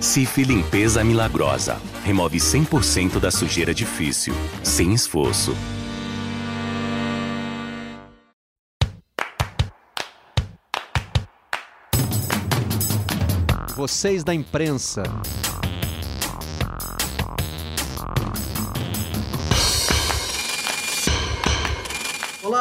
Cif Limpeza Milagrosa. Remove 100% da sujeira difícil, sem esforço. Vocês da imprensa.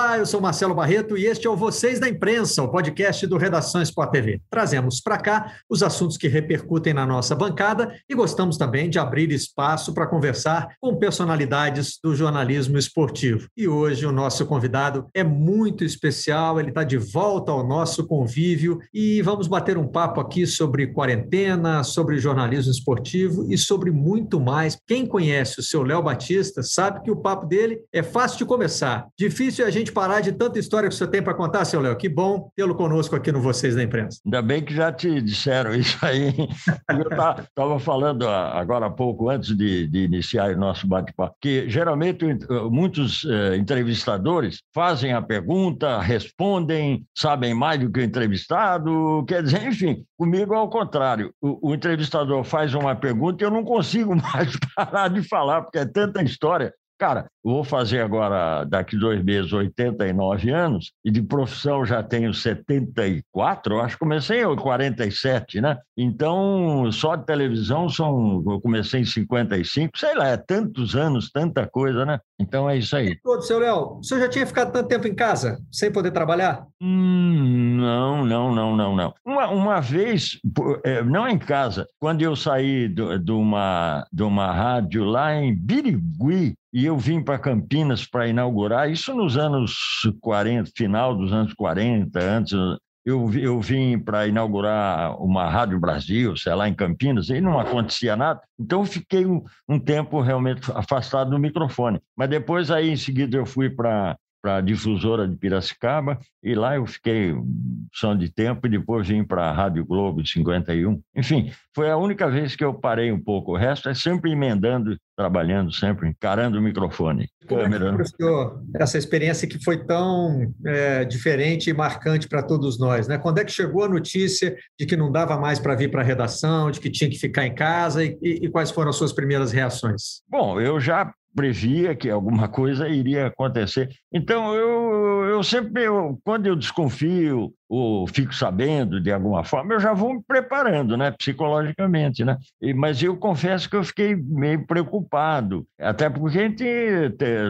Olá, eu sou Marcelo Barreto e este é o Vocês da Imprensa, o podcast do Redação Sport TV. Trazemos para cá os assuntos que repercutem na nossa bancada e gostamos também de abrir espaço para conversar com personalidades do jornalismo esportivo. E hoje o nosso convidado é muito especial, ele está de volta ao nosso convívio e vamos bater um papo aqui sobre quarentena, sobre jornalismo esportivo e sobre muito mais. Quem conhece o seu Léo Batista sabe que o papo dele é fácil de começar, difícil é a gente parar de tanta história que você tem para contar, seu Léo. Que bom tê-lo conosco aqui no Vocês da Imprensa. Ainda bem que já te disseram isso aí. Eu estava falando agora há pouco, antes de, de iniciar o nosso bate-papo, que geralmente muitos eh, entrevistadores fazem a pergunta, respondem, sabem mais do que o entrevistado, quer dizer, enfim, comigo é ao contrário. O, o entrevistador faz uma pergunta e eu não consigo mais parar de falar, porque é tanta história Cara, vou fazer agora, daqui dois meses, 89 anos, e de profissão já tenho 74, eu acho que comecei em 47, né? Então, só de televisão são. Eu comecei em 55, sei lá, é tantos anos, tanta coisa, né? Então é isso aí. Todo, seu Léo, você já tinha ficado tanto tempo em casa, sem poder trabalhar? Hum, não, não, não, não, não. Uma, uma vez, é, não em casa, quando eu saí de uma, de uma rádio lá em Birigui, e eu vim para Campinas para inaugurar, isso nos anos 40, final dos anos 40, antes. Eu, eu vim para inaugurar uma Rádio Brasil, sei lá, em Campinas, e não acontecia nada. Então, eu fiquei um, um tempo realmente afastado do microfone. Mas depois, aí, em seguida, eu fui para para a difusora de Piracicaba, e lá eu fiquei som de tempo, e depois vim para a Rádio Globo de 51. Enfim, foi a única vez que eu parei um pouco. O resto é sempre emendando, trabalhando, sempre encarando o microfone. Como. É que senhor, essa experiência que foi tão é, diferente e marcante para todos nós? Né? Quando é que chegou a notícia de que não dava mais para vir para a redação, de que tinha que ficar em casa, e, e, e quais foram as suas primeiras reações? Bom, eu já previa que alguma coisa iria acontecer. Então, eu, eu sempre, eu, quando eu desconfio ou fico sabendo de alguma forma, eu já vou me preparando, né, psicologicamente, né? E, mas eu confesso que eu fiquei meio preocupado, até porque a gente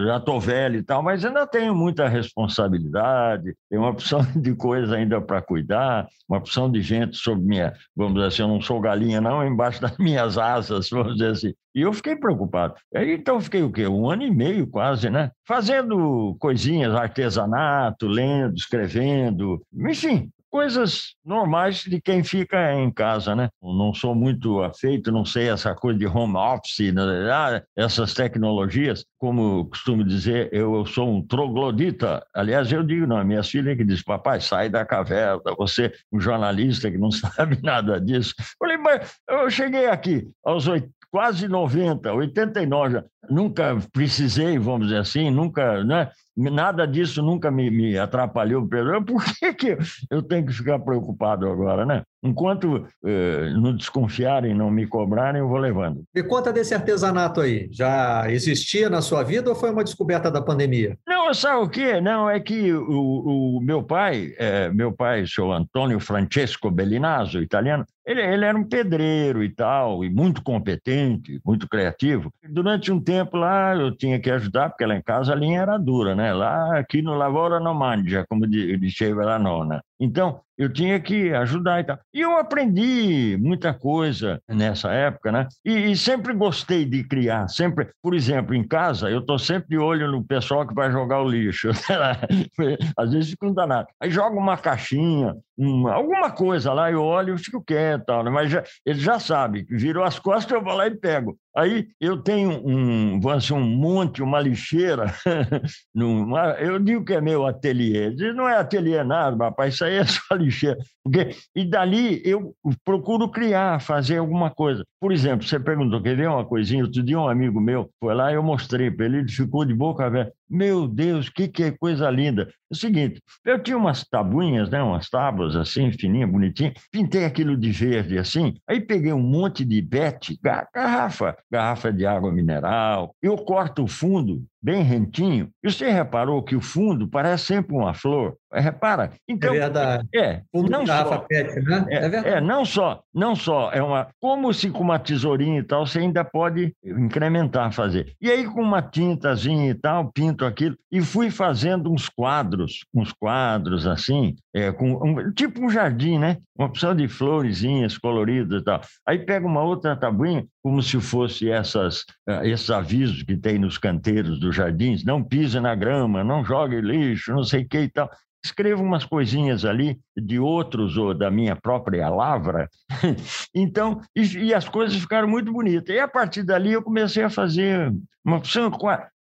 já estou velho e tal, mas ainda tenho muita responsabilidade, tem uma opção de coisa ainda para cuidar, uma opção de gente sobre minha, vamos dizer assim, eu não sou galinha não, embaixo das minhas asas, vamos dizer assim. E eu fiquei preocupado. Aí, então, fiquei o quê? Um ano e meio quase, né? Fazendo coisinhas, artesanato, lendo, escrevendo, enfim, coisas normais de quem fica em casa, né? Não sou muito afeito, não sei essa coisa de home office, né? ah, essas tecnologias, como costumo dizer, eu sou um troglodita. Aliás, eu digo, não, minha filha que diz, papai, sai da caverna, você, um jornalista que não sabe nada disso. Falei, mas eu cheguei aqui aos quase 90, 89, nunca precisei, vamos dizer assim, nunca, né? Nada disso nunca me, me atrapalhou. Por que, que eu tenho que ficar preocupado agora, né? Enquanto eh, não desconfiarem, não me cobrarem, eu vou levando. Me conta desse artesanato aí. Já existia na sua vida ou foi uma descoberta da pandemia? Não, sabe o quê? Não, é que o, o meu pai, é, meu pai, o senhor Antônio Francesco Bellinazzo, italiano, ele, ele, era um pedreiro e tal, e muito competente, muito criativo. Durante um tempo lá eu tinha que ajudar, porque lá em casa a linha era dura, né? Lá aqui no Lavoro não mangia, como dizia a nona. Então, eu tinha que ajudar e tal. E eu aprendi muita coisa nessa época, né? E, e sempre gostei de criar, sempre, por exemplo, em casa, eu estou sempre de olho no pessoal que vai jogar o lixo. Às vezes fica um danado. Aí joga uma caixinha, uma, alguma coisa lá, eu olho e fico quieto, tal, né? mas já, ele já sabe, virou as costas, eu vou lá e pego. Aí eu tenho um, dizer, um monte, uma lixeira, numa, eu digo que é meu ateliê, não é ateliê nada, rapaz, isso aí é só lixeira. Porque, e dali eu procuro criar, fazer alguma coisa. Por exemplo, você perguntou, quer ver uma coisinha? Outro dia um amigo meu foi lá e eu mostrei para ele, ele ficou de boca aberta. Meu Deus, que, que coisa linda! o seguinte: eu tinha umas tabuinhas, né, umas tábuas assim, fininha, bonitinha, pintei aquilo de verde assim, aí peguei um monte de bete, garrafa, garrafa de água mineral, eu corto o fundo bem rentinho. E você reparou que o fundo parece sempre uma flor? É, repara. Então, é verdade. É, fundo não só, pet, né? É, é, verdade. É, não só, não só é uma, como se com uma tesourinha e tal, você ainda pode incrementar, fazer. E aí com uma tintazinha e tal, pinto aquilo e fui fazendo uns quadros, uns quadros assim, é, com um, tipo um jardim, né? Uma opção de florezinhas coloridas e tal. Aí pega uma outra tabuinha, como se fosse essas, uh, esses avisos que tem nos canteiros jardins, não pise na grama, não jogue lixo, não sei o que e tal. Escrevo umas coisinhas ali de outros ou da minha própria lavra. então, e, e, as coisas ficaram muito bonitas. E a partir dali eu comecei a fazer uma opção.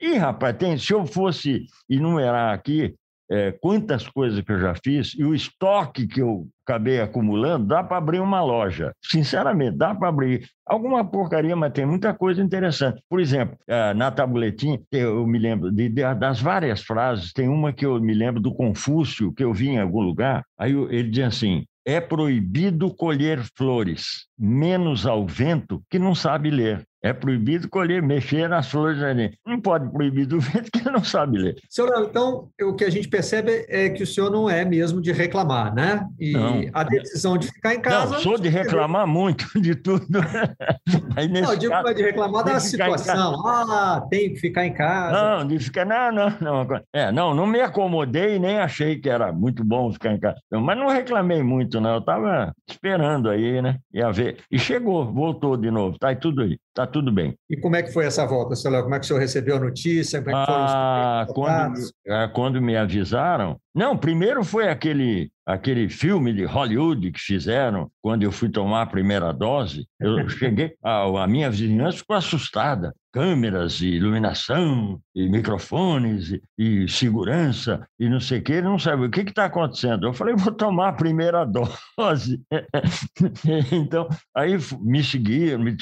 E, rapaz, tem, se eu fosse enumerar aqui é, quantas coisas que eu já fiz e o estoque que eu acabei acumulando, dá para abrir uma loja. Sinceramente, dá para abrir. Alguma porcaria, mas tem muita coisa interessante. Por exemplo, é, na tabuletinha, eu me lembro de, de, das várias frases, tem uma que eu me lembro do Confúcio, que eu vi em algum lugar, aí ele diz assim, é proibido colher flores, menos ao vento que não sabe ler. É proibido colher, mexer nas flores do jardim. Não pode proibir do vento que não sabe ler. Senhor, então, o que a gente percebe é que o senhor não é mesmo de reclamar, né? E não. a decisão de ficar em casa. Não, sou de reclamar muito de tudo. Nesse não, eu digo caso, de reclamar da situação. Ah, tem que ficar em casa. Não, de ficar. Não, não, não. É, não, não me acomodei nem achei que era muito bom ficar em casa. Mas não reclamei muito, não. Eu estava esperando aí, né? Ia ver. E chegou, voltou de novo. Tá aí tudo aí. Tá tudo bem. E como é que foi essa volta, seu Léo? Como é que o senhor recebeu a notícia? Como é ah, os quando, ah, quando me avisaram, não, primeiro foi aquele, aquele filme de Hollywood que fizeram quando eu fui tomar a primeira dose. Eu cheguei, a, a minha vizinhança ficou assustada. Câmeras, e iluminação, e microfones, e, e segurança, e não sei o que, não sabe o que está acontecendo. Eu falei, vou tomar a primeira dose. então, aí me seguiam, me,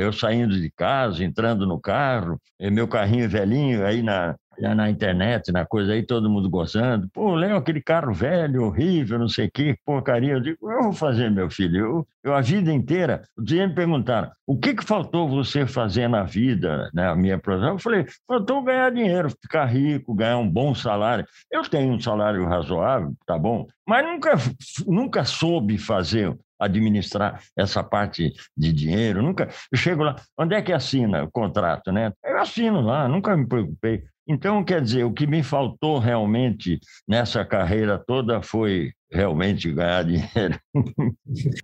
eu saindo de casa, entrando no carro, meu carrinho velhinho aí na, na internet, na coisa aí, todo mundo gozando. Pô, Léo, aquele carro velho, horrível, não sei o que, porcaria. Eu digo, eu vou fazer, meu filho. Eu, eu a vida inteira, os dia me perguntaram, o que, que faltou você fazer na vida, né, a minha profissão? Eu falei, faltou ganhar dinheiro, ficar rico, ganhar um bom salário. Eu tenho um salário razoável, tá bom, mas nunca, nunca soube fazer administrar essa parte de dinheiro, nunca. Eu chego lá, onde é que assina o contrato, né? Eu assino lá, nunca me preocupei. Então, quer dizer, o que me faltou realmente nessa carreira toda foi realmente ganhar dinheiro.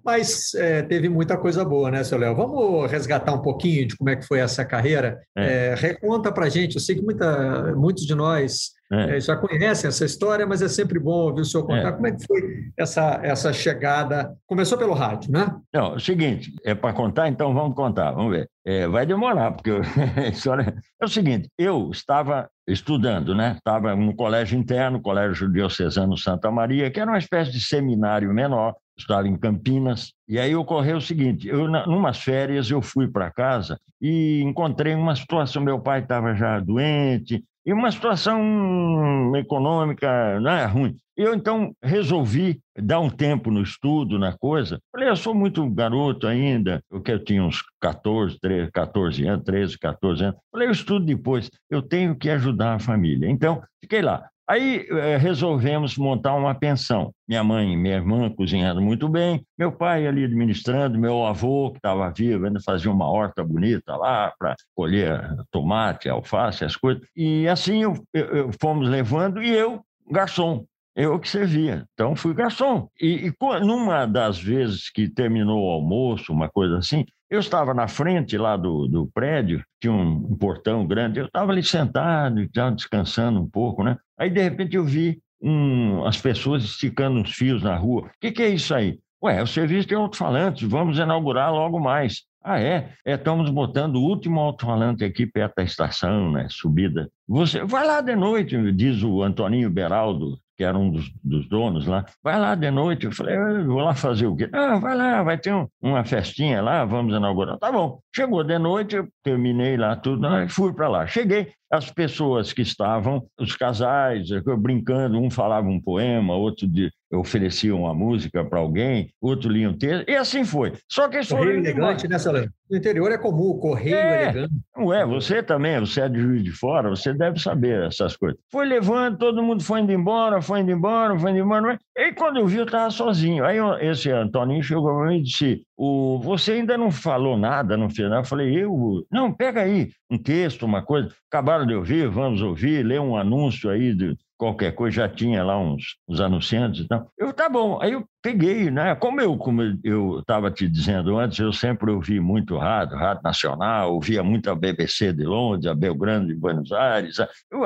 Mas é, teve muita coisa boa, né, seu Léo? Vamos resgatar um pouquinho de como é que foi essa carreira. É. É, reconta para gente. Eu sei que muita, muitos de nós é. é. já conhecem essa história, mas é sempre bom ouvir o senhor contar é. como é que foi essa, essa chegada. Começou pelo rádio, né? Não, é o seguinte, é para contar, então vamos contar, vamos ver. Vai demorar, porque a história é o seguinte: eu estava estudando, né? Estava no colégio interno, Colégio Diocesano Santa Maria, que era uma espécie de seminário menor, estava em Campinas. E aí ocorreu o seguinte: eu, numas férias, eu fui para casa e encontrei uma situação. Meu pai estava já doente, e uma situação econômica não é ruim. Eu então resolvi dar um tempo no estudo, na coisa. Falei, eu sou muito garoto ainda, porque eu tinha uns 14, 13, 14 anos, 13, 14 anos. Falei, eu estudo depois, eu tenho que ajudar a família. Então, fiquei lá. Aí é, resolvemos montar uma pensão. Minha mãe e minha irmã cozinhando muito bem, meu pai ali administrando, meu avô, que estava vivo, ainda fazia uma horta bonita lá para colher tomate, alface, as coisas. E assim eu, eu, eu fomos levando, e eu, garçom, eu que servia. Então, fui garçom. E, e numa das vezes que terminou o almoço, uma coisa assim, eu estava na frente lá do, do prédio, tinha um, um portão grande, eu estava ali sentado, já descansando um pouco, né? Aí, de repente, eu vi um, as pessoas esticando uns fios na rua. O que, que é isso aí? Ué, é o serviço de alto-falantes, vamos inaugurar logo mais. Ah, é? é? Estamos botando o último alto-falante aqui perto da estação, né? Subida. Você vai lá de noite, diz o Antoninho Beraldo, que era um dos, dos, donos lá, vai lá de noite. Eu falei, eu vou lá fazer o quê? Ah, vai lá, vai ter um, uma festinha lá, vamos inaugurar. Tá bom. Chegou de noite, eu terminei lá tudo, fui para lá. Cheguei, as pessoas que estavam, os casais, brincando, um falava um poema, outro de, oferecia uma música para alguém, outro lia um texto, e assim foi. Só que isso Correio elegante, né, Salão? No interior é comum, correio é, elegante. Não é, você também, você é de Juiz de Fora, você deve saber essas coisas. Foi levando, todo mundo foi indo embora, foi indo embora, foi indo embora. E quando eu vi, eu estava sozinho. Aí esse Antoninho chegou para mim e disse: o, Você ainda não falou nada no final? Eu falei: Eu, não, pega aí um texto, uma coisa. Acabaram de ouvir, vamos ouvir, ler um anúncio aí de qualquer coisa, já tinha lá uns, uns anunciantes e tal. Eu, tá bom. Aí eu peguei, né? Como eu como eu estava te dizendo antes, eu sempre ouvi muito rádio, rádio nacional, ouvia muito a BBC de Londres, a Belgrano de Buenos Aires,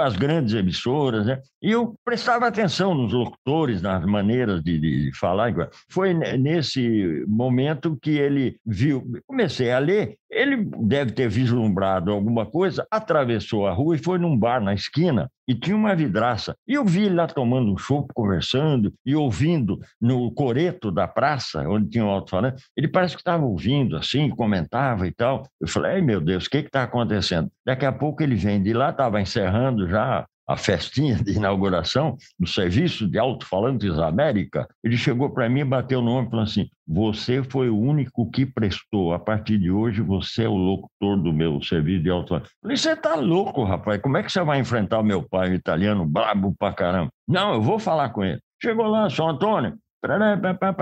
as grandes emissoras, né? E eu prestava atenção nos locutores, nas maneiras de, de falar. Foi nesse momento que ele viu, comecei a ler, ele deve ter vislumbrado alguma coisa, atravessou a rua e foi num bar na esquina e tinha uma vidraça. E eu vi ele lá tomando um chopp, conversando e ouvindo no coreto da praça, onde tinha um alto-falante, ele parece que estava ouvindo assim, comentava e tal. Eu falei, meu Deus, o que está acontecendo? Daqui a pouco ele vem de lá, estava encerrando já a festinha de inauguração do Serviço de Alto-Falantes América, ele chegou para mim, bateu no ombro e falou assim: Você foi o único que prestou. A partir de hoje, você é o locutor do meu serviço de alto-falantes. Falei: Você tá louco, rapaz? Como é que você vai enfrentar o meu pai, o italiano, brabo pra caramba? Não, eu vou falar com ele. Chegou lá, São Antônio,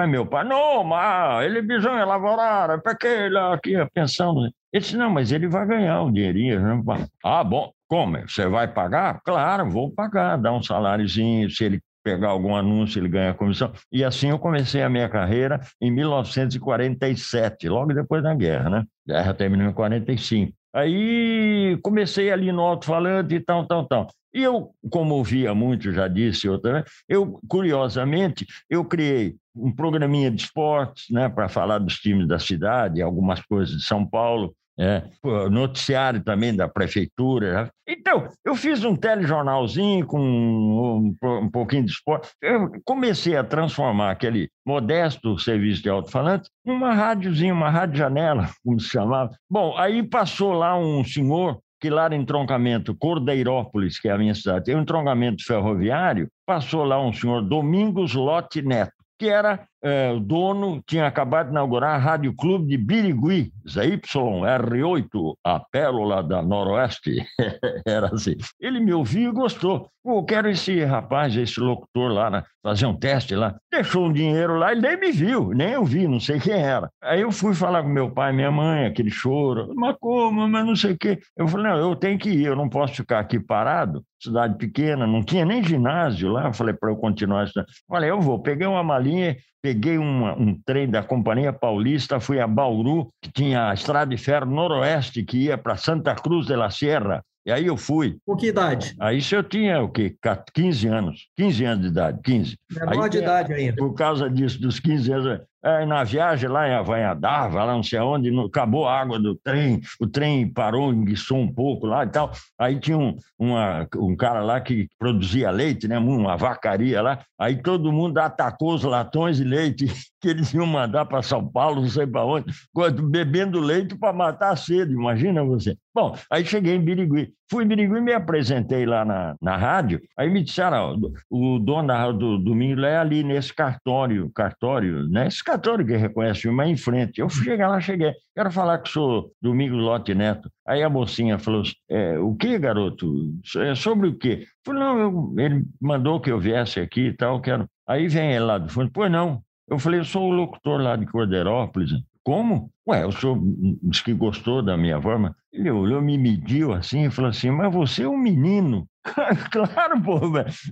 meu pai, não, mas ele bisogna elaborar, porque ele aqui pensando. Ele disse, não, mas ele vai ganhar um dinheirinho. Né? Ah, bom, como? Você vai pagar? Claro, vou pagar, dar um saláriozinho, se ele pegar algum anúncio, ele ganha comissão. E assim eu comecei a minha carreira em 1947, logo depois da guerra, né? A guerra terminou em 45. Aí comecei ali no alto-falante e tal, tal, tal. E eu, como ouvia muito, já disse outra vez, eu, curiosamente, eu criei um programinha de esportes, né, para falar dos times da cidade, algumas coisas de São Paulo, é, noticiário também da prefeitura. Então, eu fiz um telejornalzinho com um, um, pouquinho de esporte. Eu comecei a transformar aquele modesto serviço de alto-falante numa rádiozinha, uma rádio janela, como se chamava. Bom, aí passou lá um senhor que lá no entroncamento Cordeirópolis, que é a minha cidade, tem um entroncamento ferroviário, passou lá um senhor Domingos Lote Neto, que era é, o dono tinha acabado de inaugurar a Rádio Clube de Birigui, ZYR8, a pérola da Noroeste. Era assim. Ele me ouviu e gostou. Pô, quero esse rapaz, esse locutor lá, né, fazer um teste lá. Deixou um dinheiro lá, ele nem me viu, nem eu vi, não sei quem era. Aí eu fui falar com meu pai, minha mãe, aquele choro. Mas como, mas não sei o quê. Eu falei, não, eu tenho que ir, eu não posso ficar aqui parado. Cidade pequena, não tinha nem ginásio lá. Eu falei, para eu continuar estudando. Falei, eu vou. Peguei uma malinha, peguei uma, um trem da Companhia Paulista, fui a Bauru, que tinha a estrada de ferro noroeste que ia para Santa Cruz de la Sierra. E aí eu fui. Com que idade? Aí eu tinha o quê? 15 anos. 15 anos de idade, 15. Menor aí, de idade ainda. Por causa disso, dos 15 anos, é, na viagem lá em Avanhadava, lá não sei aonde, acabou a água do trem, o trem parou, enguiçou um pouco lá e tal. Aí tinha um, uma, um cara lá que produzia leite, né, uma vacaria lá. Aí todo mundo atacou os latões de leite que eles iam mandar para São Paulo, não sei para onde, bebendo leite para matar a sede, imagina você. Bom, aí cheguei em Birigui. Fui em Birigui me apresentei lá na, na rádio. Aí me disseram, o dono rádio do Domingo é ali nesse cartório, cartório, né? Esse que reconhece mas em frente. Eu chegar lá, cheguei. Quero falar que sou Domingo Lote Neto. Aí a mocinha falou: é, O que, garoto? É sobre o quê? Eu falei: Não, eu, ele mandou que eu viesse aqui e tal. Quero. Aí vem ele lá do fundo: Pois não. Eu falei: Eu sou o locutor lá de Cordeirópolis. Como? Ué, o senhor disse que gostou da minha forma. Ele olhou, me mediu assim e falou assim: Mas você é um menino. claro, pô,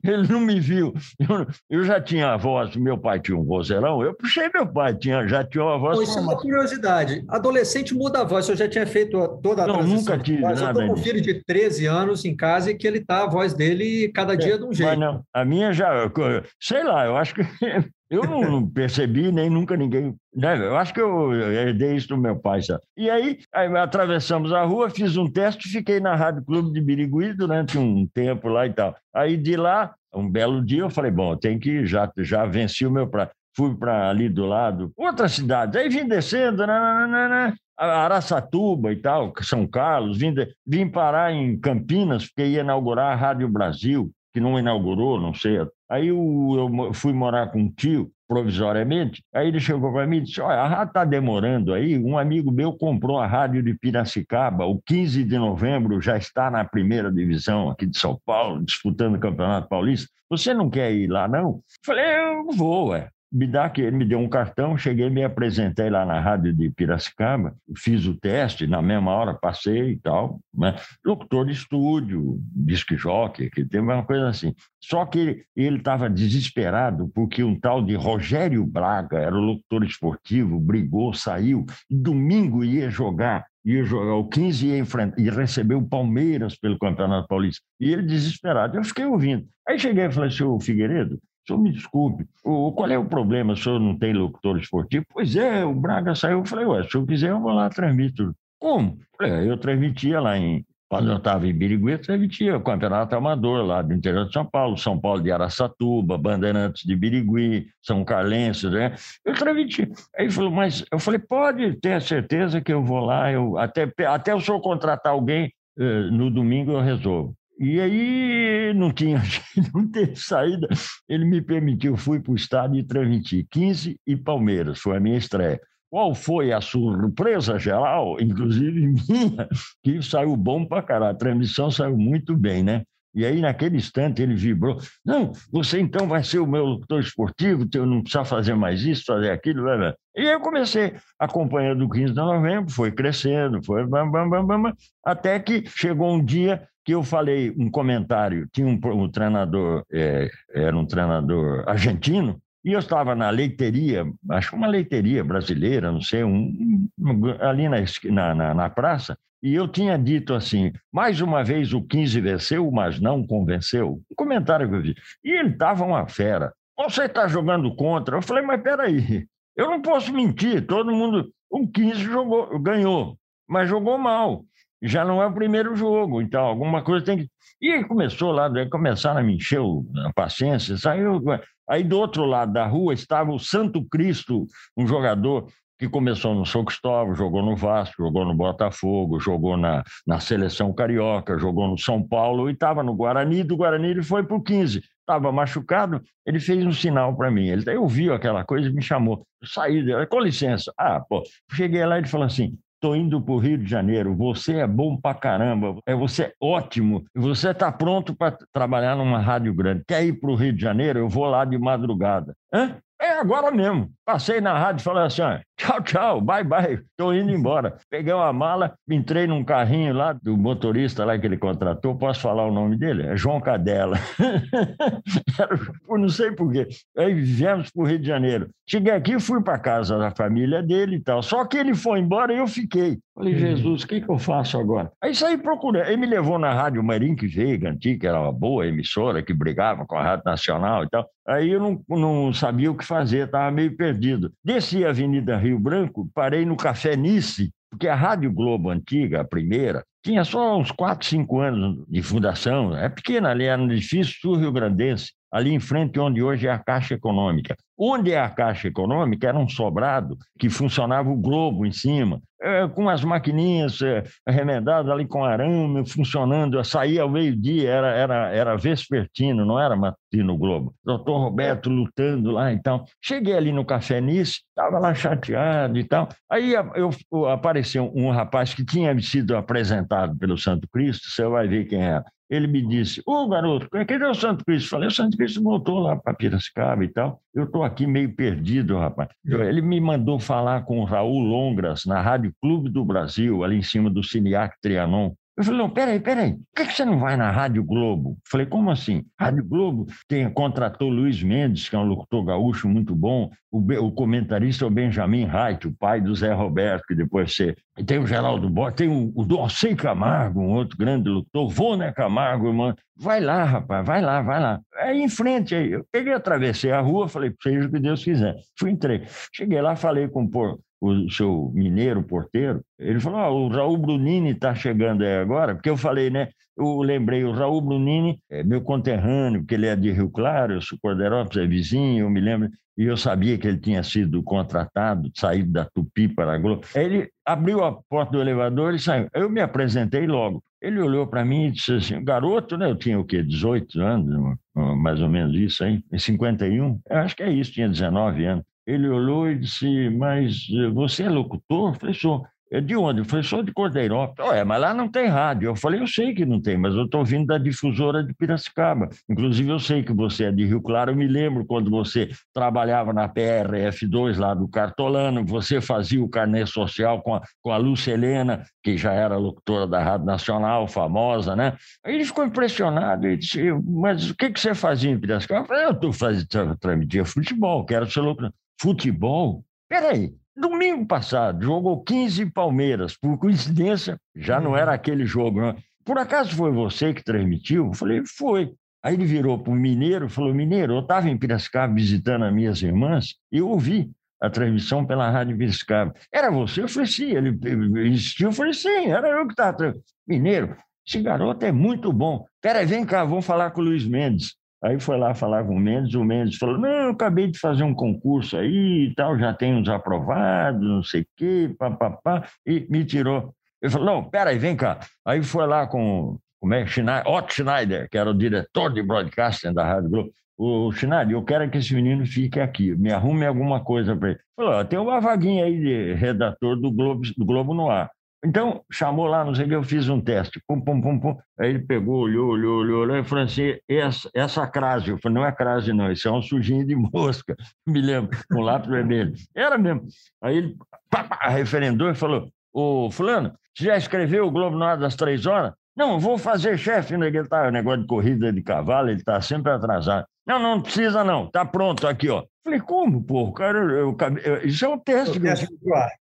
ele não me viu. Eu, eu, já tinha a voz, meu pai tinha um vozeirão, eu puxei meu pai, tinha, já tinha uma voz. Pô, isso é uma curiosidade. Adolescente muda a voz, eu já tinha feito toda a Não, nunca tive voz. nada. Eu tô com um filho de 13 anos em casa e que ele tá, a voz dele cada é, dia de um jeito. Mas não, a minha já, sei lá, eu acho que eu não percebi, nem nunca ninguém Né? Eu acho que eu herdei isso do meu pai. Sabe? E aí, aí, atravessamos a rua, fiz um teste, fiquei na Rádio Clube de Birigui durante um tempo lá e tal. Aí de lá, um belo dia, eu falei, bom, tem que já já venci o meu prazo. Fui para ali do lado, outra cidade. Aí vim descendo, nananana, Araçatuba e tal, São Carlos, vim, de, vim parar em Campinas, porque ia inaugurar a Rádio Brasil, que não inaugurou, não sei. Aí eu, eu fui morar com um tio, provisoriamente. Aí ele chegou para mim e disse: Olha, a rádio está demorando aí. Um amigo meu comprou a rádio de Piracicaba. O 15 de novembro já está na primeira divisão aqui de São Paulo, disputando o Campeonato Paulista. Você não quer ir lá, não? Falei: Eu vou, ué me dá que ele me deu um cartão, cheguei, me apresentei lá na rádio de Piracicaba, fiz o teste, na mesma hora passei e tal, né? locutor de estúdio, disque jockey, que tem uma coisa assim. Só que ele estava desesperado porque um tal de Rogério Braga, era o locutor esportivo, brigou, saiu, domingo ia jogar ia jogar o 15 ia enfrentar, e receber o Palmeiras pelo Campeonato Paulista. E ele desesperado. Eu fiquei ouvindo. Aí cheguei e falei, senhor Figueiredo, senhor me desculpe, o, qual é o problema? O senhor não tem locutor esportivo? Pois é, o Braga saiu. Eu falei, ué, se eu quiser, eu vou lá transmito. Como? Falei, eu transmitia lá em. Quando eu estava em Birigui, transmitia o campeonato amador lá do interior de São Paulo, São Paulo de Araçatuba, Bandeirantes de Birigui, São Carlense, né? Eu transmitia. Aí ele falou, mas eu falei, pode ter certeza que eu vou lá, eu, até, até o senhor contratar alguém, eh, no domingo eu resolvo. E aí não tinha, não teve saída. Ele me permitiu, fui para o estádio e transmiti 15 e Palmeiras, foi a minha estreia. Qual foi a surpresa geral, inclusive minha, que saiu bom para caralho. A transmissão saiu muito bem, né? E aí, naquele instante, ele vibrou. Não, você então vai ser o meu locutor esportivo, eu não precisa fazer mais isso, fazer aquilo. Blá, blá. E eu comecei acompanhando o 15 de novembro, foi crescendo, foi bam, bam, bam, bam, até que chegou um dia que eu falei um comentário, tinha um, um treinador, é, era um treinador argentino, e eu estava na leiteria, acho uma leiteria brasileira, não sei, um, um, ali na, na, na, praça, e eu tinha dito assim: mais uma vez o 15 venceu, mas não convenceu. Um comentário que eu vi. E ele estava uma fera. Você está jogando contra? Eu falei, mas peraí, eu não posso mentir, todo mundo. O 15 jogou, ganhou, mas jogou mal já não é o primeiro jogo, então alguma coisa tem que. E começou lá, começaram a me encher a paciência, saiu. Aí do outro lado da rua estava o Santo Cristo, um jogador que começou no São Cristóvão, jogou no Vasco, jogou no Botafogo, jogou na, na seleção carioca, jogou no São Paulo e estava no Guarani. Do Guarani ele foi para o 15. Estava machucado, ele fez um sinal para mim. Ele ouviu aquela coisa e me chamou. Eu saí, com licença. Ah, pô, cheguei lá e ele falou assim: Estou indo para o Rio de Janeiro. Você é bom para caramba. É você é ótimo. Você está pronto para trabalhar numa rádio grande. Quer ir para o Rio de Janeiro? Eu vou lá de madrugada. Hã? É agora mesmo. Passei na rádio e falei assim: tchau, tchau, bye, bye, estou indo embora. Peguei uma mala, entrei num carrinho lá do motorista lá que ele contratou. Posso falar o nome dele? É João Cadela. Por não sei porquê. Aí viemos para o Rio de Janeiro. Cheguei aqui, fui para casa da família dele e tal. Só que ele foi embora e eu fiquei. Falei, uhum. Jesus, o que, que eu faço agora? Aí saí procurando. Ele me levou na Rádio Marinque Veiga, antiga, que era uma boa emissora, que brigava com a Rádio Nacional e tal. Aí eu não, não sabia o que fazer, estava meio perdido. Desci a Avenida Rio Branco, parei no Café Nice, porque a Rádio Globo antiga, a primeira, tinha só uns 4, 5 anos de fundação. É pequena ali, era no edifício sul-rio grandense ali em frente onde hoje é a Caixa Econômica. Onde é a Caixa Econômica era um sobrado que funcionava o globo em cima, é, com as maquininhas é, remendadas ali com arame, funcionando, saía ao meio-dia, era, era, era vespertino, não era matutino o globo. Doutor Roberto lutando lá, então. Cheguei ali no Café Nice, estava lá chateado e tal. Aí eu, eu, apareceu um rapaz que tinha sido apresentado pelo Santo Cristo, você vai ver quem era ele me disse: Ô garoto, cadê é o Santo Cristo? Falei: O Santo Cristo voltou lá para Piracicaba e tal. Eu estou aqui meio perdido, rapaz. Ele me mandou falar com o Raul Longras na Rádio Clube do Brasil, ali em cima do Cineac Trianon. Eu falei, não, peraí, peraí, por que você não vai na Rádio Globo? Falei, como assim? Rádio Globo tem, contratou Luiz Mendes, que é um locutor gaúcho muito bom, o, o comentarista é o Benjamin Reit, o pai do Zé Roberto, que depois você... Tem o Geraldo Borges, tem o, o Dorcei Camargo, um outro grande locutor, né Camargo, irmão. Vai lá, rapaz, vai lá, vai lá. Aí em frente, aí, eu peguei, atravessei a rua, falei, seja o que Deus quiser. Fui, entrei. Cheguei lá, falei com o o seu mineiro, porteiro, ele falou: ah, o Raul Brunini está chegando aí agora, porque eu falei, né? Eu lembrei, o Raul Brunini é meu conterrâneo, porque ele é de Rio Claro, eu sou Corderópolis, é vizinho, eu me lembro, e eu sabia que ele tinha sido contratado, saído da Tupi para a Globo. Ele abriu a porta do elevador e saiu. Eu me apresentei logo. Ele olhou para mim e disse assim: garoto, né? Eu tinha o quê? 18 anos, mais ou menos isso aí, em 51. Eu acho que é isso, tinha 19 anos. Ele olhou e disse: Mas eh, você é locutor? Eu falei: Sou. É de onde? Eu falei, sou de Cordeirópolis. Oh, é, mas lá não tem rádio. Eu falei, eu sei que não tem, mas eu estou vindo da difusora de Piracicaba. Inclusive, eu sei que você é de Rio Claro. Eu me lembro quando você trabalhava na PRF2, lá do Cartolano, você fazia o carnê social com a, com a Lúcia Helena, que já era locutora da Rádio Nacional, famosa, né? Aí ele ficou impressionado e disse, mas o que, que você fazia em Piracicaba? Eu falei, eu estou fazendo, transmitia futebol, quero ser locutor. Futebol? Peraí, Domingo passado, jogou 15 Palmeiras. Por coincidência, já não era aquele jogo. Não. Por acaso foi você que transmitiu? Eu falei, foi. Aí ele virou para o Mineiro e falou: Mineiro, eu estava em Piracicaba visitando as minhas irmãs e eu ouvi a transmissão pela Rádio Piracicaba. Era você? Eu falei, sim. Ele insistiu, eu falei, sim, era eu que estava. Mineiro, esse garoto é muito bom. Peraí, vem cá, vamos falar com o Luiz Mendes. Aí foi lá falar com o Mendes, o Mendes falou: Não, eu acabei de fazer um concurso aí e tal, já tem uns aprovados, não sei o quê, papapá, e me tirou. Ele falou: Não, peraí, vem cá. Aí foi lá com como é, Schneider, Otto Schneider, que era o diretor de broadcasting da Rádio Globo. O Schneider, eu quero que esse menino fique aqui, me arrume alguma coisa para ele. Falou: Tem uma vaguinha aí de redator do Globo, do Globo no ar. Então, chamou lá, não sei o que, eu fiz um teste. Pum, pum, pum, pum. Aí ele pegou, olhou, olhou, olhou, olhou e falou assim: essa, essa crase. Eu falei: não é crase, não, isso é um sujinho de mosca. Me lembro, com lápis vermelho. Era mesmo. Aí ele pá, pá, referendou e falou: Ô, Fulano, você já escreveu o Globo no ar das três horas? Não, vou fazer chefe, né? Ele tá, negócio de corrida de cavalo, ele está sempre atrasado. Não, não precisa, não. Tá pronto aqui, ó. Falei, como, pô? Cara, eu, eu, isso é um teste. Eu teste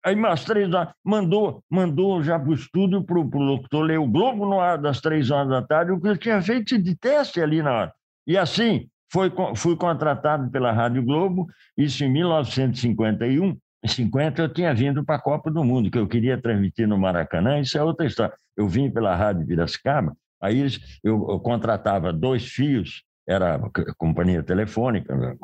Aí mais três horas, mandou, mandou já para o estúdio para o locutor ler o Globo no ar das três horas da tarde, o que eu tinha feito de teste ali na hora. E assim, foi, fui contratado pela Rádio Globo, isso em 1951. Em 50 eu tinha vindo para a Copa do Mundo, que eu queria transmitir no Maracanã, isso é outra história. Eu vim pela Rádio Piracicaba, aí eu, eu contratava dois fios era companhia telefônica, né?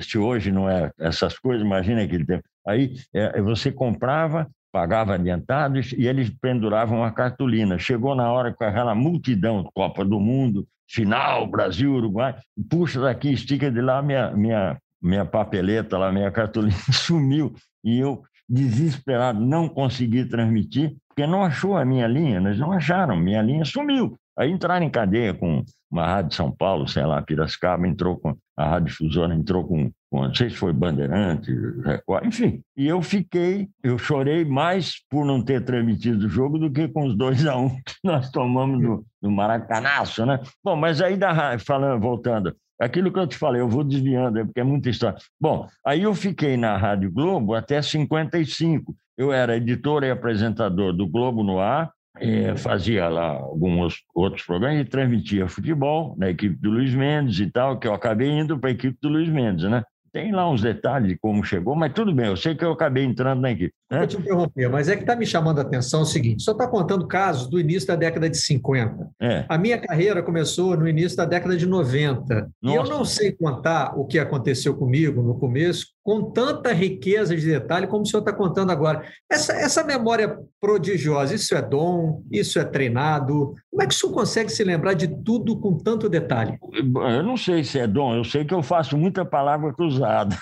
se hoje não é essas coisas, imagina aquele tempo. Aí é, você comprava, pagava adiantado e eles penduravam uma cartolina. Chegou na hora com aquela multidão, Copa do Mundo, final, Brasil, Uruguai, puxa daqui, estica de lá, minha, minha, minha papeleta lá, minha cartolina sumiu. E eu, desesperado, não consegui transmitir, porque não achou a minha linha, eles não acharam, minha linha sumiu. Aí entraram em cadeia com uma rádio de São Paulo, sei lá, Piracicaba, entrou com a Rádio Difusora, entrou com, com, não sei se foi Bandeirante, Record, enfim. E eu fiquei, eu chorei mais por não ter transmitido o jogo do que com os dois a um que nós tomamos no, no Maracanaço, né? Bom, mas aí, da, falando, voltando, aquilo que eu te falei, eu vou desviando, porque é muita história. Bom, aí eu fiquei na Rádio Globo até 55. Eu era editor e apresentador do Globo no Ar, é, fazia lá alguns outros programas e transmitia futebol na equipe do Luiz Mendes e tal, que eu acabei indo para a equipe do Luiz Mendes, né? Tem lá uns detalhes de como chegou, mas tudo bem, eu sei que eu acabei entrando na equipe. Né? Vou te interromper, mas é que está me chamando a atenção o seguinte: só está contando casos do início da década de 50. É. A minha carreira começou no início da década de 90. Nossa. E eu não sei contar o que aconteceu comigo no começo com tanta riqueza de detalhe como o senhor está contando agora. Essa, essa memória prodigiosa, isso é dom, isso é treinado. Como é que o senhor consegue se lembrar de tudo com tanto detalhe? Eu não sei se é dom, eu sei que eu faço muita palavra cruzada.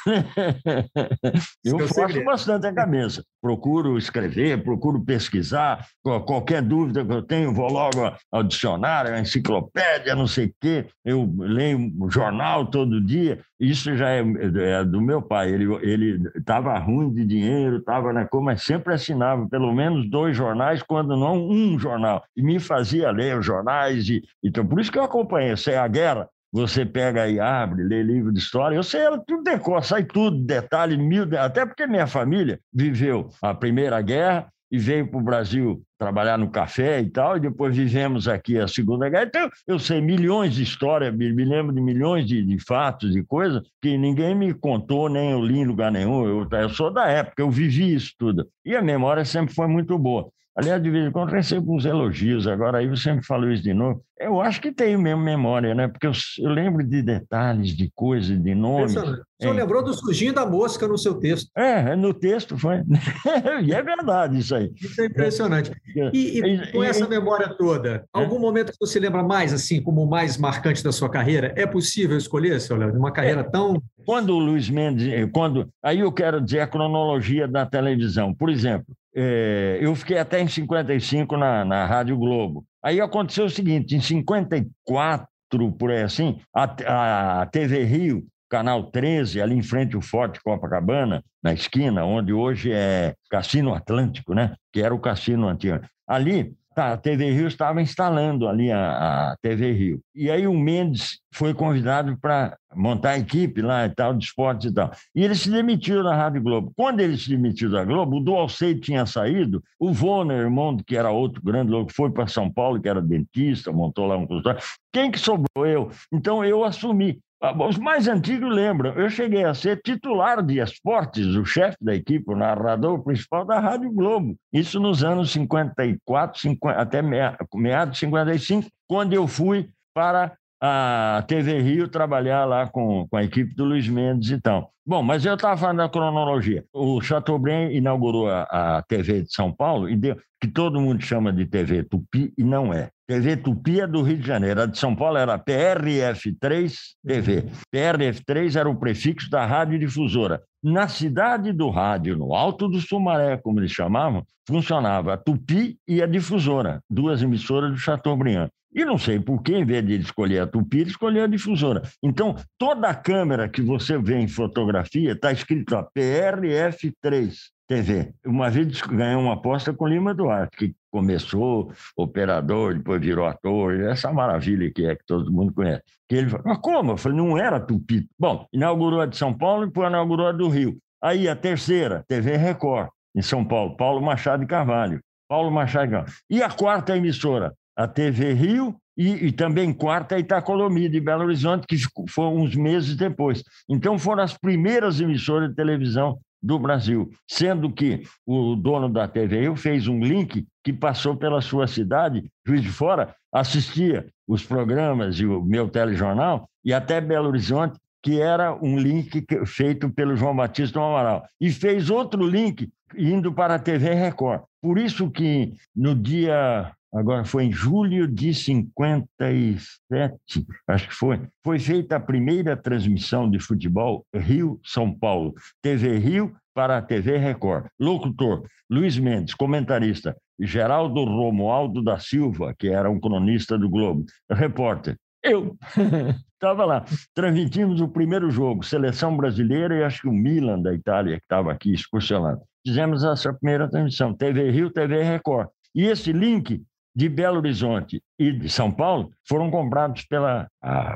eu faço bastante a cabeça. Procuro escrever, procuro pesquisar, qualquer dúvida que eu tenho, vou logo ao dicionário, à enciclopédia, não sei o quê, eu leio jornal todo dia, isso já é, é do meu pai, ele estava ruim de dinheiro, estava na cor, mas sempre assinava pelo menos dois jornais, quando não um jornal, e me fazia ler os jornais, e, então por isso que eu acompanhei, sei a guerra, você pega e abre, lê livro de história, eu sei ela tudo decor, sai tudo, detalhe, mil, até porque minha família viveu a Primeira Guerra e veio para o Brasil trabalhar no café e tal, e depois vivemos aqui a Segunda Guerra. Então, eu sei milhões de histórias, me lembro de milhões de, de fatos e coisas que ninguém me contou, nem eu li em lugar nenhum. Eu, eu sou da época, eu vivi isso tudo. E a memória sempre foi muito boa. Aliás, de vez em quando recebo uns elogios, agora aí você me falou isso de novo. Eu acho que tenho mesmo memória, né? Porque eu, eu lembro de detalhes, de coisas, de nomes. O senhor é. lembrou do surginho da mosca no seu texto. É, no texto foi. e é verdade isso aí. Isso é impressionante. É. E, e com essa memória toda, é. algum momento que você lembra mais, assim, como o mais marcante da sua carreira? É possível escolher, seu Léo, uma carreira é. tão. Quando o Luiz Mendes. Quando, aí eu quero dizer a cronologia da televisão. Por exemplo, é, eu fiquei até em 55 na, na Rádio Globo. Aí aconteceu o seguinte: em 54, por aí assim, a, a TV Rio, canal 13, ali em frente ao Forte Copacabana, na esquina, onde hoje é Cassino Atlântico, né? Que era o cassino antigo. Ali Tá, a TV Rio estava instalando ali a, a TV Rio. E aí o Mendes foi convidado para montar a equipe lá e tal, de esportes e tal. E ele se demitiu da Rádio Globo. Quando ele se demitiu da Globo, o Dualcei tinha saído, o Vonner, irmão, que era outro grande louco, foi para São Paulo, que era dentista, montou lá um consultório. Quem que sobrou? Eu. Então eu assumi. Ah, os mais antigos lembram, eu cheguei a ser titular de esportes, o chefe da equipe, o narrador principal da Rádio Globo. Isso nos anos 54, 50, até meados de 55, quando eu fui para a TV Rio trabalhar lá com, com a equipe do Luiz Mendes e tal. Bom, mas eu estava falando da cronologia. O Chateaubriand inaugurou a, a TV de São Paulo, e deu, que todo mundo chama de TV Tupi, e não é. TV Tupi é do Rio de Janeiro. A de São Paulo era PRF3 TV. PRF3 era o prefixo da radiodifusora. Na cidade do rádio, no Alto do Sumaré, como eles chamavam, funcionava a Tupi e a difusora, duas emissoras do Chateaubriand. E não sei por que, em vez de escolher a Tupi, ele escolheu a difusora. Então, toda a câmera que você vê em fotografia está escrito ó, PRF3 TV. Uma vez ganhou uma aposta com Lima Duarte, que começou operador, depois virou ator, essa maravilha que é que todo mundo conhece. Que ele falou, mas como? Eu falei, não era Tupi. Bom, inaugurou a de São Paulo e depois inaugurou a do Rio. Aí a terceira, TV Record, em São Paulo, Paulo Machado de Carvalho. Paulo Machado Carvalho. E a quarta emissora, a TV Rio e, e, também quarta a Itacolomi de Belo Horizonte, que foi uns meses depois. Então foram as primeiras emissoras de televisão do Brasil, sendo que o dono da TV Rio fez um link que passou pela sua cidade, Juiz de Fora, assistia os programas e o meu telejornal, e até Belo Horizonte, que era um link feito pelo João Batista Amaral. E fez outro link indo para a TV Record. Por isso que no dia agora foi em julho de 57, acho que foi, foi feita a primeira transmissão de futebol Rio-São Paulo, TV Rio para a TV Record. Locutor, Luiz Mendes, comentarista, Geraldo Romualdo da Silva, que era um cronista do Globo. Repórter, eu estava lá. Transmitimos o primeiro jogo, seleção brasileira e acho que o Milan da Itália, que estava aqui excursionando. Fizemos essa primeira transmissão, TV Rio, TV Record. E esse link de Belo Horizonte e de São Paulo foram comprados pela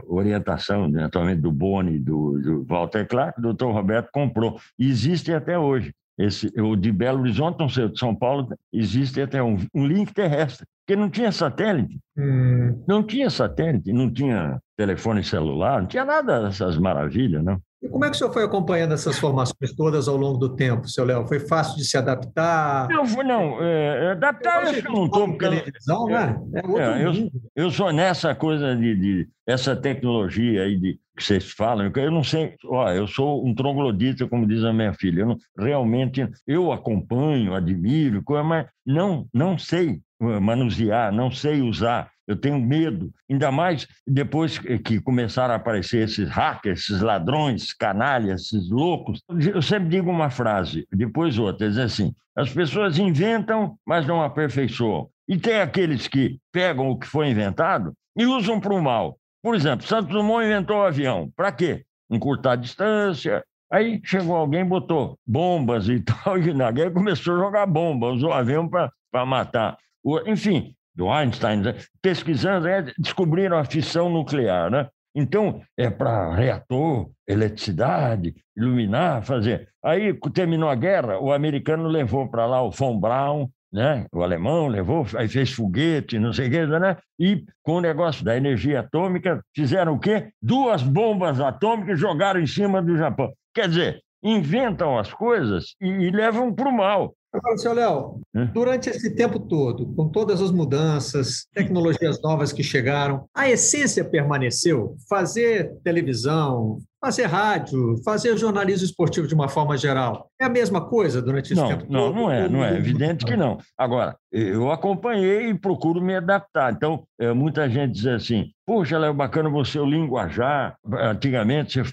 orientação, né, atualmente, do Boni, do, do Walter Clark, o doutor Roberto comprou. E existe até hoje. Esse, o de Belo Horizonte, não sei, o de São Paulo, existe até um, um link terrestre, porque não tinha satélite. Hum. Não tinha satélite, não tinha telefone celular, não tinha nada dessas maravilhas, não. E como é que o senhor foi acompanhando essas formações todas ao longo do tempo, seu Léo? Foi fácil de se adaptar? Não, não. É, adaptar eu acho que não estou. Televisão, né? É, é eu, eu, sou nessa coisa de, de, essa tecnologia aí de que vocês falam. Eu não sei. Ó, eu sou um troglodita, como diz a minha filha. Eu não, realmente eu acompanho, admiro, mas não não sei manusear, não sei usar Eu tenho medo, ainda mais depois que começaram a aparecer esses hackers, esses ladrões, canalhas, esses loucos. Eu sempre digo uma frase, depois outra, diz assim: as pessoas inventam, mas não aperfeiçoam. E tem aqueles que pegam o que foi inventado e usam para o mal. Por exemplo, Santos Dumont inventou o avião. Para quê? Encurtar a distância. Aí chegou alguém, botou bombas e tal, e na guerra começou a jogar bomba, usou avião para matar. Enfim, do Einstein, né? pesquisando, é, descobriram a fissão nuclear, né? Então, é para reator, eletricidade, iluminar, fazer. Aí terminou a guerra, o americano levou para lá o von Braun, né? o alemão levou, aí fez foguete, não sei o quê, né? e com o negócio da energia atômica, fizeram o quê? Duas bombas atômicas jogaram em cima do Japão. Quer dizer, inventam as coisas e, e levam para o mal. Agora, senhor Léo, durante esse tempo todo, com todas as mudanças, tecnologias novas que chegaram, a essência permaneceu? Fazer televisão, fazer rádio, fazer jornalismo esportivo de uma forma geral. É a mesma coisa durante esse não, tempo não, todo? Não, é, não é. Evidente que não. Agora, eu acompanhei e procuro me adaptar. Então, é, muita gente diz assim, poxa, é bacana você o linguajar. Antigamente é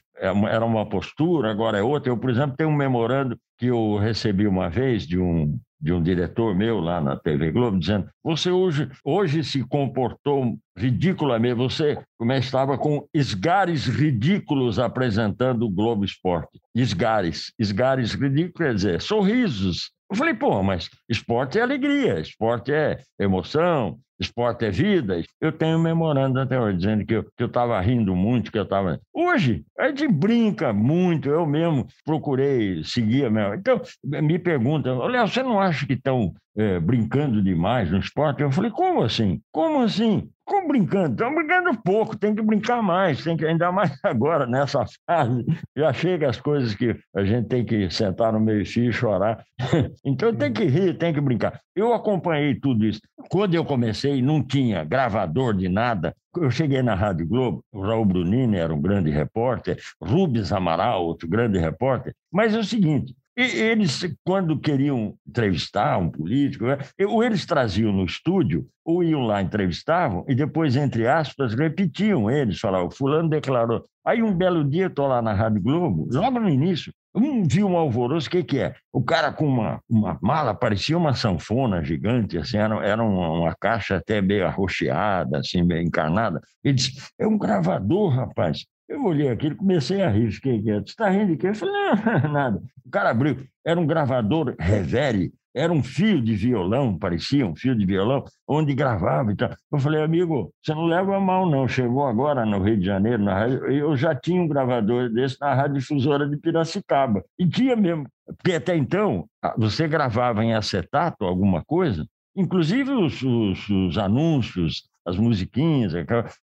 era uma postura, agora é outra. Eu, por exemplo, tenho um memorando que eu recebi uma vez de um de um diretor meu lá na TV Globo, dizendo: você hoje, hoje se comportou ridiculamente, você como é, estava com esgares ridículos apresentando o Globo Esporte. Esgares, esgares ridículos, quer dizer, sorrisos. Eu falei, pô, mas esporte é alegria, esporte é emoção, esporte é vida. Eu tenho memorando até hoje, dizendo que eu estava rindo muito, que eu estava. Hoje, a gente brinca muito, eu mesmo procurei seguir a minha. Então, me pergunta, Léo, você não acha que estão é, brincando demais no esporte? Eu falei, como assim? Como assim? Como brincando? Estão brincando pouco, tem que brincar mais, tem que ainda mais agora, nessa fase. Já chega as coisas que a gente tem que sentar no meio-fio e chorar. então tem que rir, tem que brincar. Eu acompanhei tudo isso. Quando eu comecei, não tinha gravador de nada. Eu cheguei na Rádio Globo, o Raul Brunini era um grande repórter, Rubens Amaral, outro grande repórter. Mas é o seguinte, e eles, quando queriam entrevistar um político, né, ou eles traziam no estúdio, ou iam lá, entrevistavam, e depois, entre aspas, repetiam eles, falavam, fulano declarou. Aí um belo dia, estou lá na Rádio Globo, logo no início, um viu um alvoroço, o que, que é? O cara com uma, uma mala, parecia uma sanfona gigante, assim, era, era uma, uma caixa até meio arroxeada, assim, meio encarnada. Ele disse, é um gravador, rapaz. Eu olhei aquilo, comecei a rir, fiquei quieto. Você está rindo de quê? Eu falei, não, nada. O cara abriu, era um gravador Revere, era um fio de violão, parecia um fio de violão, onde gravava e tal. Eu falei, amigo, você não leva mal, não. Chegou agora no Rio de Janeiro, na rádio, eu já tinha um gravador desse na Rádio Difusora de Piracicaba. E tinha mesmo, porque até então, você gravava em acetato alguma coisa, inclusive os, os, os anúncios, as musiquinhas,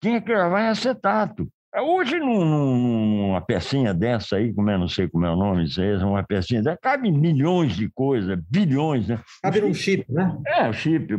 tinha que gravar em acetato. É, hoje, num, numa pecinha dessa aí, como eu não sei como é o nome aí, uma pecinha dessa, cabe milhões de coisas, bilhões, né? Cabe num chip, né? É, chip.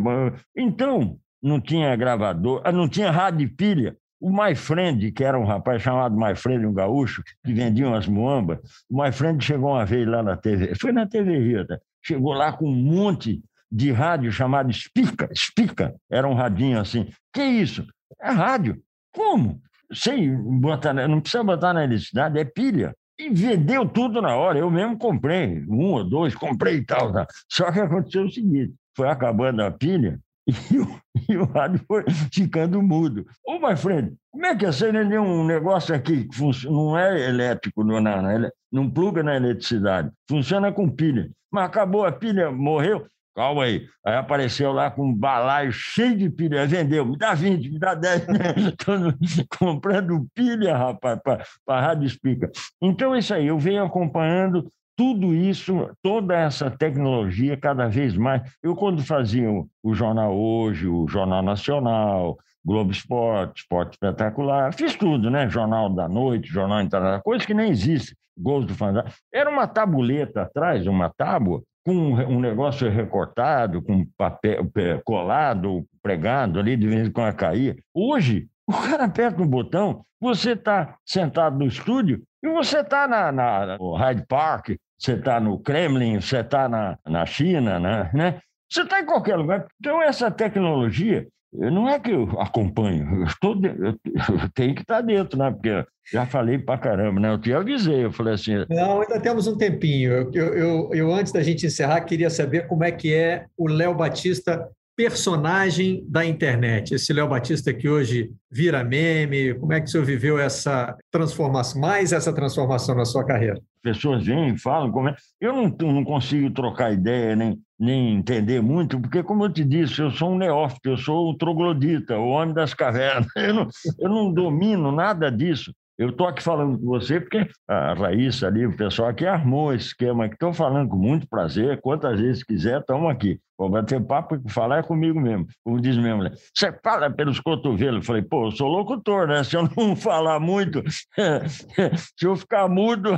Então, não tinha gravador, ah, não tinha rádio pilha. O My Friend, que era um rapaz chamado My Friend, um gaúcho, que vendia umas muambas, o My Friend chegou uma vez lá na TV, foi na TV Rio, tá? chegou lá com um monte de rádio chamado Spica, Spica, era um radinho assim. Que isso? É rádio. Como? Sem botar, não precisa botar na eletricidade, é pilha. E vendeu tudo na hora. Eu mesmo comprei, um ou dois, comprei e tal. Tá? Só que aconteceu o seguinte: foi acabando a pilha e o, e o rádio foi ficando mudo. Ô, my friend, como é que é? Você um negócio aqui que não é elétrico, não, não, não pluga na eletricidade, funciona com pilha. Mas acabou a pilha, morreu. Calma aí. Aí apareceu lá com um balaio cheio de pilha. Vendeu, me dá 20, me dá 10. Estou comprando pilha, rapaz, para Rádio Explica. Então, é isso aí. Eu venho acompanhando tudo isso, toda essa tecnologia cada vez mais. Eu, quando fazia o Jornal Hoje, o Jornal Nacional, Globo Esporte, Esporte Espetacular, fiz tudo, né? Jornal da Noite, Jornal Internacional, coisas que nem existem, gols do Fantasma. Era uma tabuleta atrás, uma tábua, com um negócio recortado, com papel colado, pregado ali, de vez em quando caía. Hoje, o cara aperta um botão, você está sentado no estúdio e você está na, na, no Hyde Park, você está no Kremlin, você está na, na China, né? né? Você está em qualquer lugar. Então, essa tecnologia, não é que eu acompanho, eu, estou eu tenho que estar dentro, né? Porque já falei para caramba, né? Eu te avisei, eu falei assim. Não, ainda temos um tempinho. Eu, eu, eu, antes da gente encerrar, queria saber como é que é o Léo Batista personagem da internet? Esse Léo Batista que hoje vira meme, como é que o senhor viveu essa transformação, mais essa transformação na sua carreira? Pessoas vêm, falam, como é... eu não, não consigo trocar ideia, nem, nem entender muito, porque, como eu te disse, eu sou um neófito, eu sou o troglodita, o homem das cavernas, eu não, eu não domino nada disso. Eu estou aqui falando com você porque a Raíssa ali, o pessoal aqui armou esse esquema que estou falando com muito prazer. Quantas vezes quiser, estamos aqui. Vou bater papo e falar é comigo mesmo. Como diz mesmo, né? você fala pelos cotovelos. Eu falei, pô, eu sou locutor, né? Se eu não falar muito, se eu ficar mudo,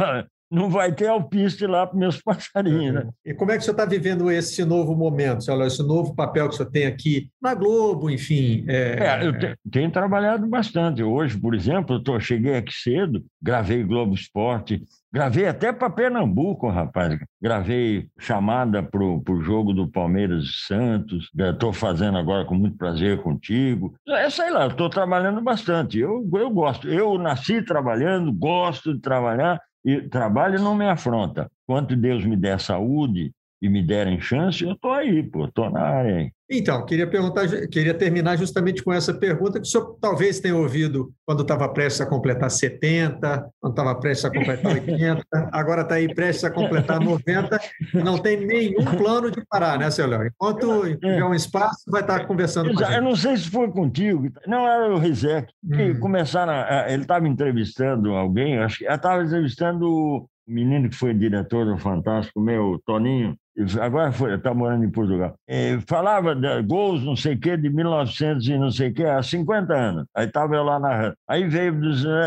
não vai ter alpiste lá para meus passarinhos. Né? E como é que senhor está vivendo esse novo momento, esse novo papel que senhor tem aqui na Globo, enfim? É... É, eu te, tenho trabalhado bastante. Hoje, por exemplo, eu tô, cheguei aqui cedo, gravei Globo Esporte, gravei até para Pernambuco, rapaz. Gravei chamada para o jogo do Palmeiras e Santos. Estou fazendo agora com muito prazer contigo. É, sei lá, estou trabalhando bastante. Eu, eu gosto. Eu nasci trabalhando, gosto de trabalhar e trabalho não me afronta. Quanto Deus me der saúde e me derem chance, eu estou aí, pô, estou na área aí. Então, queria perguntar, queria terminar justamente com essa pergunta que o senhor talvez tenha ouvido quando estava prestes a completar 70, quando estava prestes a completar 80, agora está aí prestes a completar 90, não tem nenhum plano de parar, né, seu Léo? Enquanto é. tiver um espaço, vai estar conversando com a gente. Eu não sei se foi contigo, não era o Rizek, que hum. começaram, a, ele estava entrevistando alguém, acho que estava entrevistando o menino que foi diretor do Fantástico, meu, Toninho, agora está morando em Portugal, é, falava de gols, não sei o quê, de 1900 e não sei o quê, há 50 anos. Aí estava eu lá narrando. Aí veio,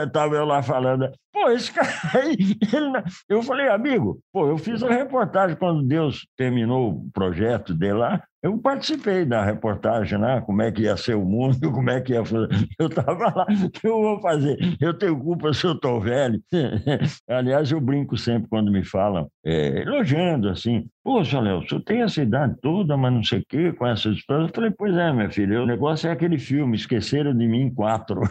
estava eu lá falando, pô, esse cara aí, ele... eu falei, amigo, pô, eu fiz a reportagem quando Deus terminou o projeto dele lá, eu participei da reportagem, né? Como é que ia ser o mundo, como é que ia fazer. Eu estava lá, o que eu vou fazer? Eu tenho culpa se eu estou velho. Aliás, eu brinco sempre quando me falam, é, elogiando assim. Poxa, Léo, senhor tem essa idade toda, mas não sei o quê, com essas histórias. Eu falei, pois é, minha filha, o negócio é aquele filme, Esqueceram de Mim Quatro.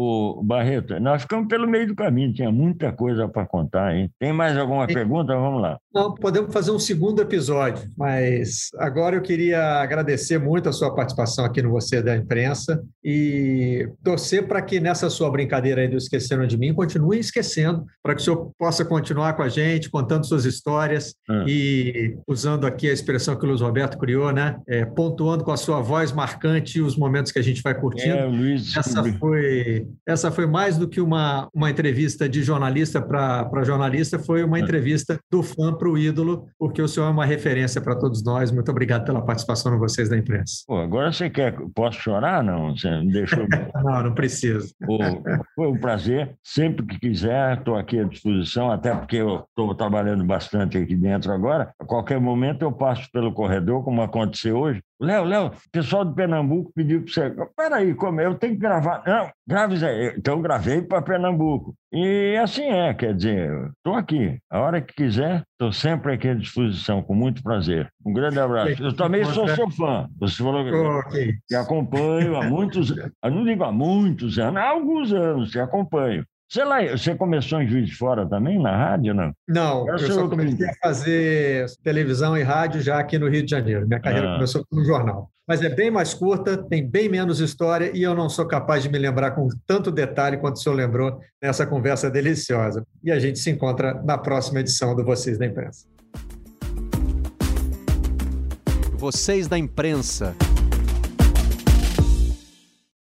O Barreto, nós ficamos pelo meio do caminho, tinha muita coisa para contar, hein? Tem mais alguma pergunta? Vamos lá. Não, podemos fazer um segundo episódio, mas agora eu queria agradecer muito a sua participação aqui no Você da Imprensa e torcer para que nessa sua brincadeira aí do Esqueceram de Mim, continue esquecendo, para que o senhor possa continuar com a gente, contando suas histórias hum. e usando aqui a expressão que o Luiz Roberto criou, né? É, pontuando com a sua voz marcante os momentos que a gente vai curtindo. É, Luiz, Essa foi essa foi mais do que uma, uma entrevista de jornalista para jornalista, foi uma é. entrevista do fã para o ídolo, porque o senhor é uma referência para todos nós. Muito obrigado pela participação de vocês da imprensa. Pô, agora você quer. Posso chorar? Não, você me deixou. não, não preciso. Pô, foi um prazer. Sempre que quiser, estou aqui à disposição, até porque eu estou trabalhando bastante aqui dentro agora. A qualquer momento eu passo pelo corredor, como aconteceu hoje, Léo, Léo, o pessoal de Pernambuco pediu para você. Peraí, como eu tenho que gravar. Não, grave aí. Então, gravei para Pernambuco. E assim é, quer dizer, estou aqui. A hora que quiser, estou sempre aqui à disposição, com muito prazer. Um grande abraço. Eu também sou seu fã. Você falou que, te acompanho há muitos anos. Não digo há muitos anos, há alguns anos, te acompanho. Sei lá, você começou em Juiz de Fora também, na rádio, não? Não, eu, eu só comecei a fazer televisão e rádio já aqui no Rio de Janeiro. Minha carreira ah. começou no jornal. Mas é bem mais curta, tem bem menos história e eu não sou capaz de me lembrar com tanto detalhe quanto o senhor lembrou nessa conversa deliciosa. E a gente se encontra na próxima edição do Vocês da Imprensa. Vocês da Imprensa.